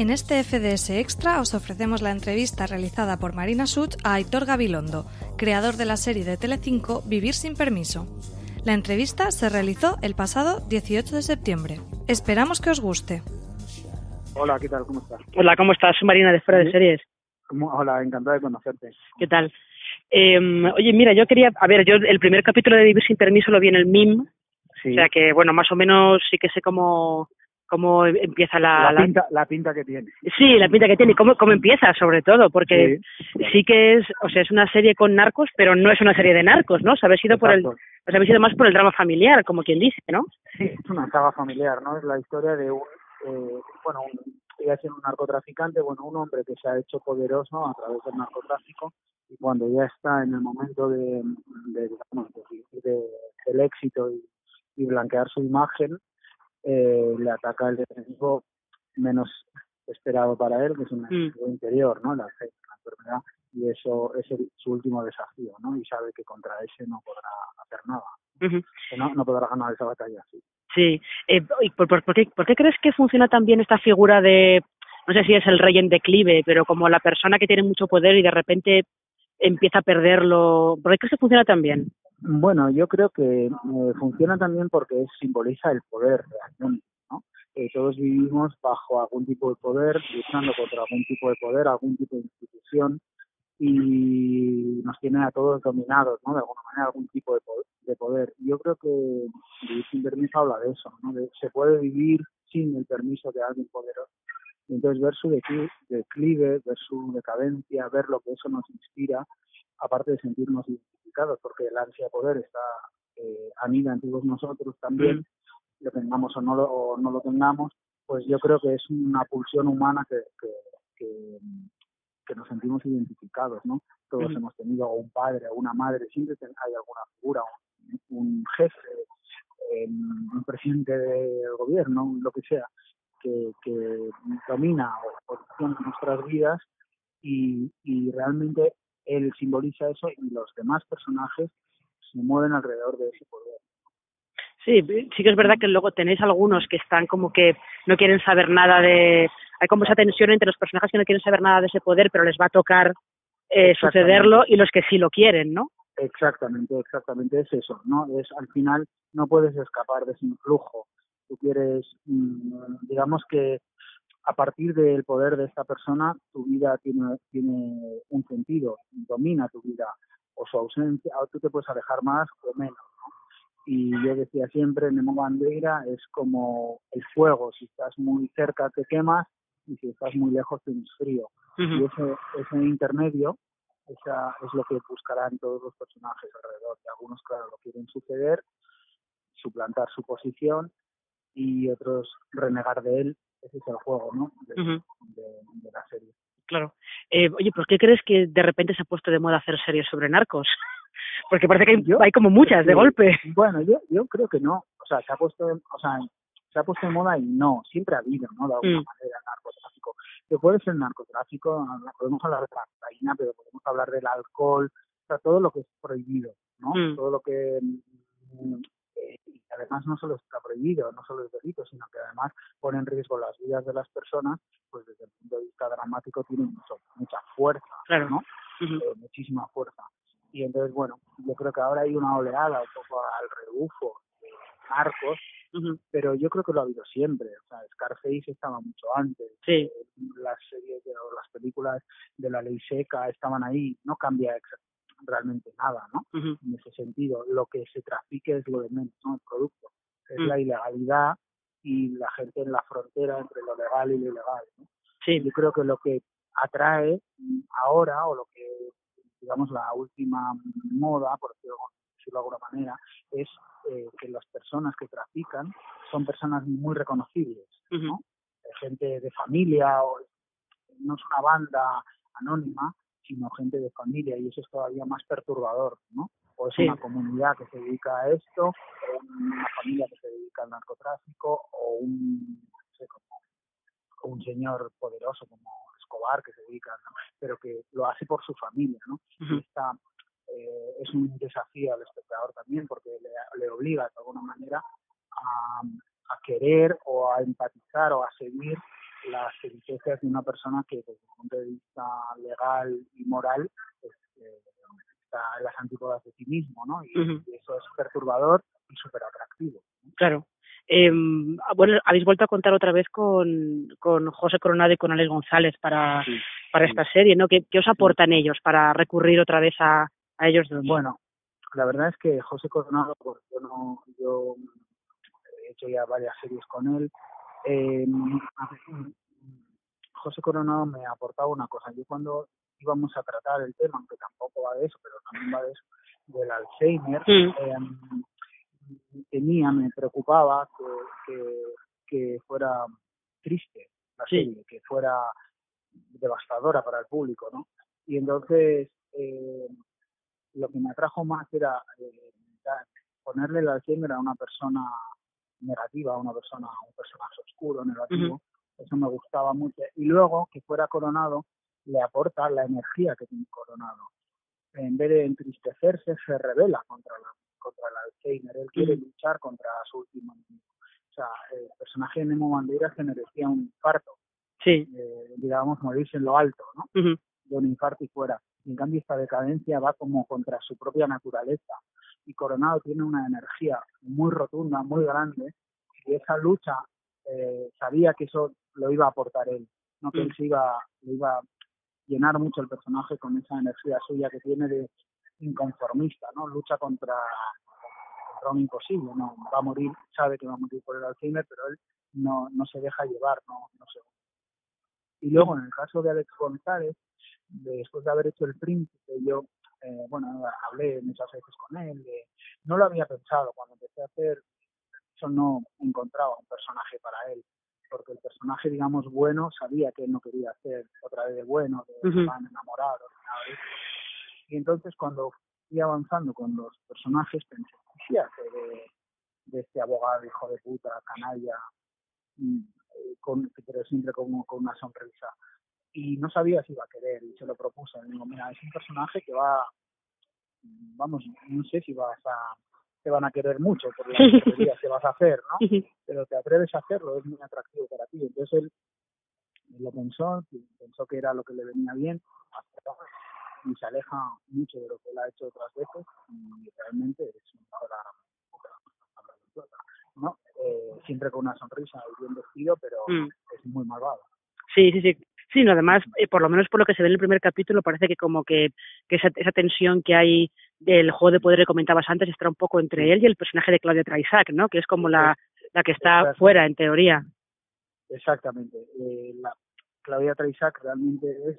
En este FDS Extra os ofrecemos la entrevista realizada por Marina Such a Aitor Gabilondo, creador de la serie de Telecinco Vivir sin permiso. La entrevista se realizó el pasado 18 de septiembre. Esperamos que os guste. Hola, ¿qué tal? ¿Cómo estás? Hola, ¿cómo estás? Soy Marina de Fuera de Series. Hola, encantado de conocerte. ¿Qué tal? Eh, oye, mira, yo quería, a ver, yo el primer capítulo de Vivir sin permiso lo vi en el MIM, Sí. o sea que, bueno, más o menos sí que sé cómo, cómo empieza la... la, pinta, la pinta que tiene. Sí, la pinta que tiene y cómo, cómo empieza, sobre todo, porque Sí, sí, que es, o sea, es una serie con narcos, pero no es una serie de narcos, ¿no? O sea, habéis ido por el, Exacto. os habéis ido más por el drama familiar, como quien dice, ¿no? Sí, es una saga familiar, ¿no? Es la historia de un, eh, bueno, un, a ser un narcotraficante, bueno, un hombre que se ha hecho poderoso a través del narcotráfico y cuando ya está en el momento de, de digamos, de- de- del éxito y, y blanquear su imagen, eh, le ataca el enemigo menos esperado para él, que es un Mm. enemigo interior, ¿no? La, fe- la enfermedad, y eso es el- su último desafío, ¿no? Y sabe que contra ese no podrá hacer nada, Ujú. que no, no podrá ganar esa batalla. Sí. Sí. Eh, por, por, por qué, por qué crees que funciona tan bien esta figura de, no sé si es el rey en declive, pero como la persona que tiene mucho poder y de repente empieza a perderlo? ¿Por qué crees que funciona tan bien? Bueno, yo creo que eh, funciona también porque simboliza el poder realmente, ¿no? Eh, todos vivimos bajo algún tipo de poder, luchando contra algún tipo de poder, algún tipo de institución y nos tiene a todos dominados, ¿no? De alguna manera, algún tipo de poder. De poder. Yo creo que vivir sin permiso habla de eso, ¿no? De, se puede vivir sin el permiso de alguien poderoso. Y entonces ver su decli- declive, ver su decadencia, ver lo que eso nos inspira, aparte de sentirnos identificados, porque el ansia de poder está eh, anida en todos nosotros también, lo tengamos o no lo, o no lo tengamos, pues yo creo que es una pulsión humana que, que, que, que nos sentimos identificados, ¿no? Todos hemos tenido un padre una madre, siempre hay alguna figura, un, un jefe, un presidente del gobierno, lo que sea, que, que domina o condiciona nuestras vidas y, y realmente él simboliza eso y los demás personajes se mueven alrededor de ese poder. Sí, sí que es verdad que luego tenéis algunos que están como que no quieren saber nada de... Hay como esa tensión entre los personajes que no quieren saber nada de ese poder, pero les va a tocar eh, sucederlo y los que sí lo quieren, ¿no? Exactamente, exactamente es eso, ¿no? Es al final no puedes escapar de ese influjo. Tú quieres, mm, digamos que a partir del poder de esta persona, tu vida tiene, tiene un sentido, domina tu vida o su ausencia, o tú te puedes alejar más o menos, ¿no? Y yo decía siempre, Nemo Bandeira es como el fuego, si estás muy cerca te quemas y si estás muy lejos tienes frío. Y ese, ese intermedio esa es lo que buscarán todos los personajes alrededor. Y algunos, claro, lo quieren suceder, suplantar su posición y otros renegar de él. Ese es el juego, ¿no? De, Ujú. de- de la serie. Claro. Eh, oye, ¿por qué crees que de repente se ha puesto de moda hacer series sobre narcos? Porque parece que hay, Yo- hay como muchas de Sí. golpe. Bueno, yo, yo creo que no. O sea, se ha puesto, o sea, se ha puesto de moda y no, siempre ha habido, ¿no? De alguna Mm. manera. Que puede ser narcotráfico, podemos hablar de la cocaína, pero podemos hablar del alcohol, o sea, todo lo que es prohibido, ¿no? Mm. Todo lo que mm, eh, y además no solo está prohibido, no solo es delito, sino que además pone en riesgo las vidas de las personas, pues desde el punto de vista dramático tiene mucho, mucha fuerza, Claro. ¿no? Eh, muchísima fuerza. Y entonces, bueno, yo creo que ahora hay una oleada un poco al rebufo de narcos pero yo creo que lo ha habido siempre. O sea, Scarface estaba mucho antes. Sí. Las series o las películas de la ley seca estaban ahí. No cambia realmente nada, ¿no? En ese sentido, lo que se trafique es lo de menos, ¿no? El producto. Es mm. la ilegalidad y la gente en la frontera entre lo legal y lo ilegal, ¿no? Sí. Yo creo que lo que atrae ahora, o lo que, digamos, la última moda, por decirlo, de alguna manera, es eh, que las personas que trafican son personas muy reconocibles, ¿no? Gente de familia, o no es una banda anónima, sino gente de familia, y eso es todavía más perturbador, ¿no? O es una comunidad que se dedica a esto, o una familia que se dedica al narcotráfico, o un, no sé, como, un señor poderoso como Escobar que se dedica, pero que lo hace por su familia, ¿no? Eh, es un desafío al espectador también porque le, obliga de alguna manera a, querer o a empatizar o a seguir las peripecias de una persona que desde el punto de vista legal y moral pues, eh, está en las antípodas de sí mismo, ¿no? Y, eso es perturbador y súper atractivo. Claro. Eh, bueno, habéis vuelto a contar otra vez con, con José Coronado y con Alex González para, para esta serie, ¿no? ¿Qué, ¿Qué, os aportan ellos para recurrir otra vez a, a ellos Bueno, la verdad es que José Coronado, pues yo no, yo he hecho ya varias series con él. Eh, José Coronado me aportaba una cosa. Yo cuando íbamos a tratar el tema, aunque tampoco va de eso, pero también va de eso, del Alzheimer, eh, tenía, me preocupaba que, que, fuera triste la serie, que fuera devastadora para el público, ¿no? Y entonces eh, lo que me atrajo más era eh, ponerle el Alzheimer a una persona negativa, a una persona, un personaje oscuro, negativo. Eso me gustaba mucho. Y luego, que fuera coronado, le aporta la energía que tiene coronado. En vez de entristecerse, se revela contra, la, contra el Alzheimer. Él quiere luchar contra su último enemigo. O sea, el personaje de Nemo Bandeira se merecía un infarto. Sí. Eh, digamos, morirse en lo alto, ¿no? De un infarto y fuera. En cambio, esta decadencia va como contra su propia naturaleza. Y Coronado tiene una energía muy rotunda, muy grande, y esa lucha eh, sabía que eso lo iba a aportar él, no que él mm. se iba, le iba a llenar mucho el personaje con esa energía suya que tiene de inconformista, ¿no? Lucha contra, contra un imposible, ¿no? Va a morir, sabe que va a morir por el Alzheimer, pero él no, no se deja llevar, no, no se... Y luego, en el caso de Alex González, después de haber hecho el príncipe, yo, eh, bueno, hablé muchas veces con él, no lo había pensado. Cuando empecé a hacer, eso no encontraba un personaje para él, porque el personaje, digamos, bueno, sabía que él no quería hacer otra vez de bueno, de uh enamorado, Y entonces cuando fui avanzando con los personajes, pensé, ¿qué de, de este abogado, hijo de puta, canalla, mm, eh, con, pero siempre como con una sonrisa? Y no sabía si iba a querer y se lo propuse. Le digo, mira, es un personaje que va, vamos, no sé si vas a, te van a querer mucho por las que vas a hacer, ¿no? Pero te atreves a hacerlo, es muy atractivo para ti. Entonces él lo pensó, pensó que era lo que le venía bien, y se aleja mucho de lo que él ha hecho otras veces y realmente es una ¿no? Eh, siempre con una sonrisa y bien vestido, pero mm. es muy malvado. Sí, sí, sí. Sí, no, además, eh, por lo menos por lo que se ve en el primer capítulo, parece que como que, que esa, esa tensión que hay del juego de poder que comentabas antes está un poco entre él y el personaje de Claudia Traisac, ¿no? Que es como la, la que está fuera, en teoría. Exactamente. Eh, la, Claudia Traisac realmente es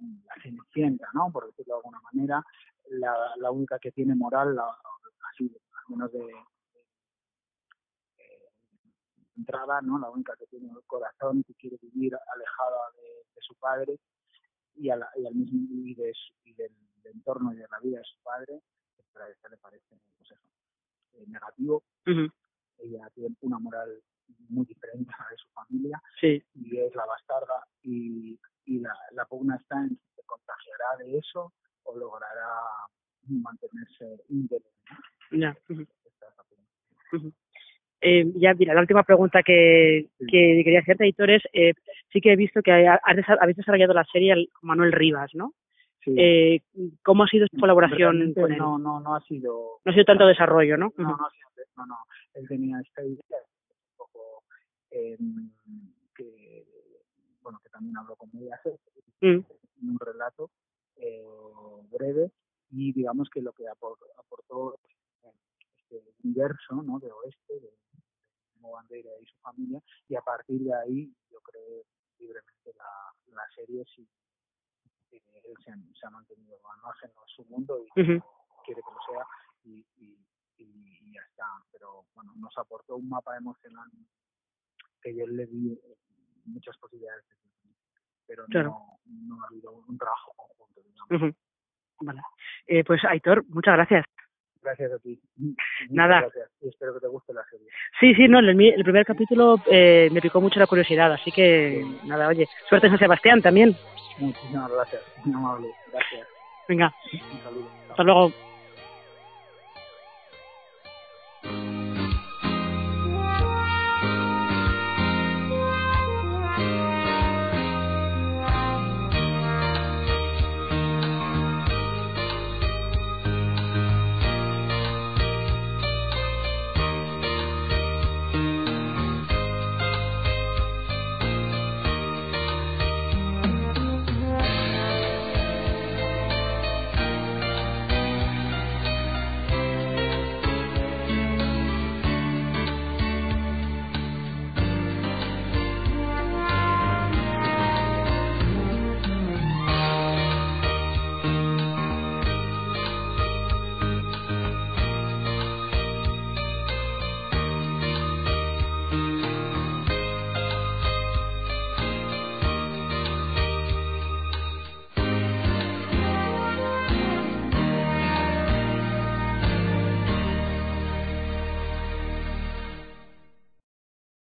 la cenicienta, ¿no? Por decirlo de alguna manera, la, la única que tiene moral, la, así, al menos de, entrada, ¿no? La única que tiene el corazón y que quiere vivir alejada de, su padre y, al mismo y, de y del, entorno y de la vida de su padre, que para ella le parece pues eso, eh, negativo. Ella tiene una moral muy diferente a la de su familia y es la bastarda y, y la, la pugna está en si se contagiará de eso o logrará mantenerse íntegro. Eh, ya, mira, la última pregunta que, que quería hacerte, editores, eh, sí que he visto que habéis desarrollado la serie Manuel Rivas, ¿no? Eh, ¿Cómo ha sido esta colaboración con él? No, no, no ha sido... No ha sido tanto desarrollo, ¿no? No, no no, no. él tenía esta idea un poco em, que bueno que también habló con Mediaset mm. un relato eh, breve y digamos que lo que aportó, este universo ¿no? de oeste de Bandera y su familia y a partir de ahí yo creo libremente la, la serie si él se, se, ha mantenido al no es su mundo y quiere que lo sea y, y, y, ya está pero bueno nos aportó un mapa emocional que yo le di muchas posibilidades pero no, no ha habido un trabajo conjunto digamos. Vale. Eh, pues Aitor, muchas gracias. Gracias a ti. Nada. Gracias. Y espero que te guste la serie. Sí, sí, no, el, el primer capítulo eh, me picó mucho la curiosidad, así que nada, oye, suerte en San Sebastián también. Muchísimas gracias, muy amable. Gracias. Venga. Un saludo. Hasta luego.